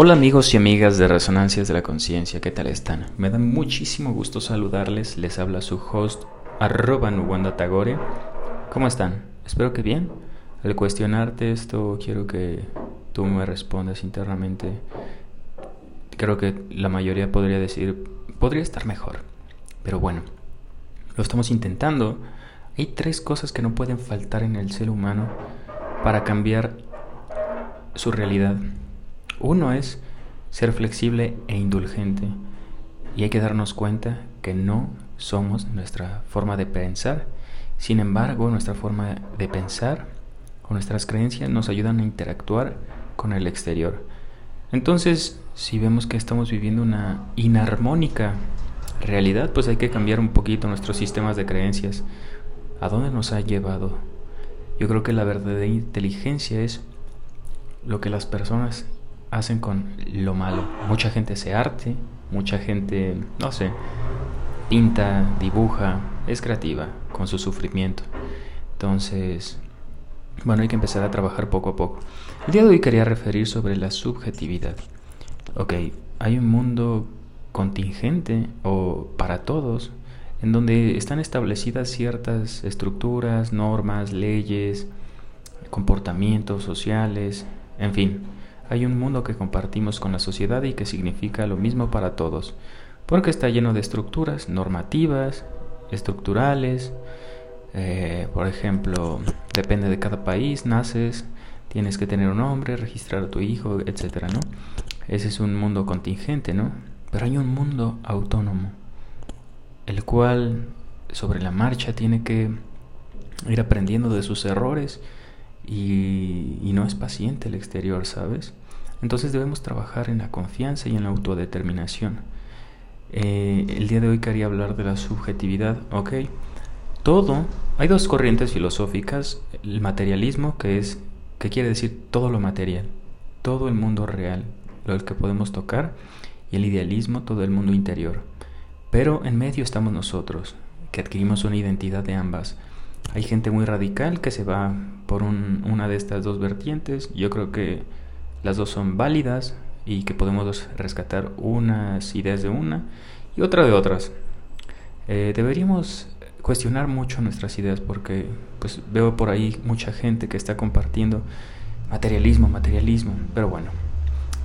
Hola amigos y amigas de Resonancias de la Conciencia, ¿qué tal están? Me da muchísimo gusto saludarles, les habla su host arroba Tagore. ¿Cómo están? Espero que bien. Al cuestionarte esto quiero que tú me respondas internamente. Creo que la mayoría podría decir, podría estar mejor. Pero bueno, lo estamos intentando. Hay tres cosas que no pueden faltar en el ser humano para cambiar su realidad. Uno es ser flexible e indulgente y hay que darnos cuenta que no somos nuestra forma de pensar. Sin embargo, nuestra forma de pensar o nuestras creencias nos ayudan a interactuar con el exterior. Entonces, si vemos que estamos viviendo una inarmónica realidad, pues hay que cambiar un poquito nuestros sistemas de creencias. ¿A dónde nos ha llevado? Yo creo que la verdadera inteligencia es lo que las personas hacen con lo malo. Mucha gente hace arte, mucha gente, no sé, pinta, dibuja, es creativa con su sufrimiento. Entonces, bueno, hay que empezar a trabajar poco a poco. El día de hoy quería referir sobre la subjetividad. Ok, hay un mundo contingente o para todos en donde están establecidas ciertas estructuras, normas, leyes, comportamientos sociales, en fin, hay un mundo que compartimos con la sociedad y que significa lo mismo para todos, porque está lleno de estructuras normativas, estructurales, eh, por ejemplo, depende de cada país, naces, tienes que tener un nombre, registrar a tu hijo, etcétera, ¿no? Ese es un mundo contingente, ¿no? Pero hay un mundo autónomo, el cual sobre la marcha tiene que ir aprendiendo de sus errores y, no es paciente el exterior, ¿sabes? Entonces debemos trabajar en la confianza y en la autodeterminación. Eh, el día de hoy quería hablar de la subjetividad, ¿ok? Todo, hay dos corrientes filosóficas, el materialismo, que es, que quiere decir todo lo material, todo el mundo real, lo que podemos tocar, y el idealismo, todo el mundo interior. Pero en medio estamos nosotros, que adquirimos una identidad de ambas. Hay gente muy radical que se va por una de estas dos vertientes. Yo creo que las dos son válidas y que podemos rescatar unas ideas de una y otra de otras. Eh, deberíamos cuestionar mucho nuestras ideas porque pues veo por ahí mucha gente que está compartiendo materialismo, materialismo, pero bueno,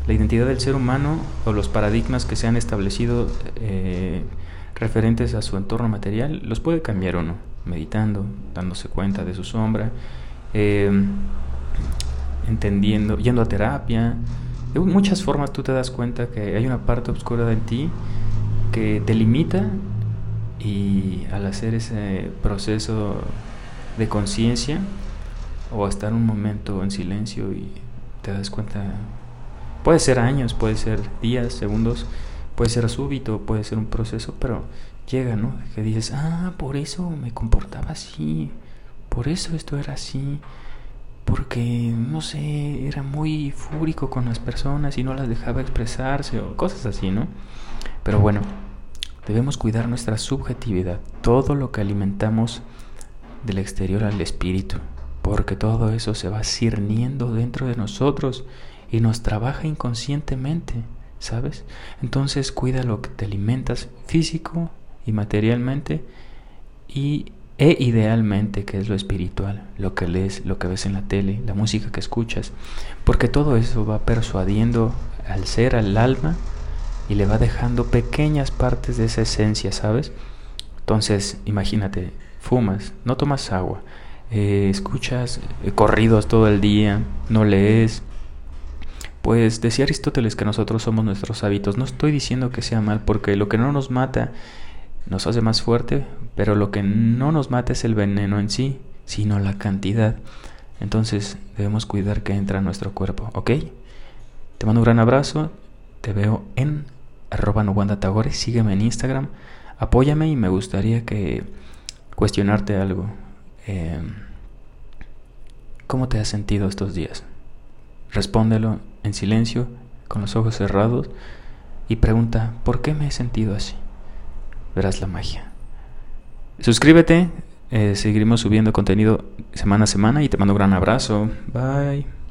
la identidad del ser humano o los paradigmas que se han establecido eh, referentes a su entorno material los puede cambiar o no, meditando, dándose cuenta de su sombra. Eh, entendiendo, yendo a terapia. De muchas formas tú te das cuenta que hay una parte oscura de ti que te limita y al hacer ese proceso de conciencia o estar un momento en silencio y te das cuenta, puede ser años, puede ser días, segundos, puede ser súbito, puede ser un proceso, pero llega, ¿no? Que dices, ah, por eso me comportaba así, por eso esto era así porque, no sé, era muy fúrico con las personas y no las dejaba expresarse o cosas así, ¿no? Pero bueno, debemos cuidar nuestra subjetividad, todo lo que alimentamos del exterior al espíritu, porque todo eso se va cirniendo dentro de nosotros y nos trabaja inconscientemente, ¿sabes? Entonces cuida lo que te alimentas físico y materialmente y e idealmente que es lo espiritual, lo que lees, lo que ves en la tele, la música que escuchas, porque todo eso va persuadiendo al ser, al alma, y le va dejando pequeñas partes de esa esencia, ¿sabes? Entonces, imagínate, fumas, no tomas agua, eh, escuchas eh, corridos todo el día, no lees. Pues decía Aristóteles que nosotros somos nuestros hábitos. No estoy diciendo que sea mal, porque lo que no nos mata nos hace más fuerte, pero lo que no nos mata es el veneno en sí, sino la cantidad. Entonces debemos cuidar que entra en nuestro cuerpo, ¿ok? Te mando un gran abrazo, te veo en arroba Tagore, sígueme en Instagram, apóyame y me gustaría que cuestionarte algo. Em, ¿Cómo te has sentido estos días? Respóndelo en silencio, con los ojos cerrados, y pregunta, ¿por qué me he sentido así? Verás la magia. Suscríbete, eh, seguiremos subiendo contenido semana a semana y te mando un gran abrazo. Bye.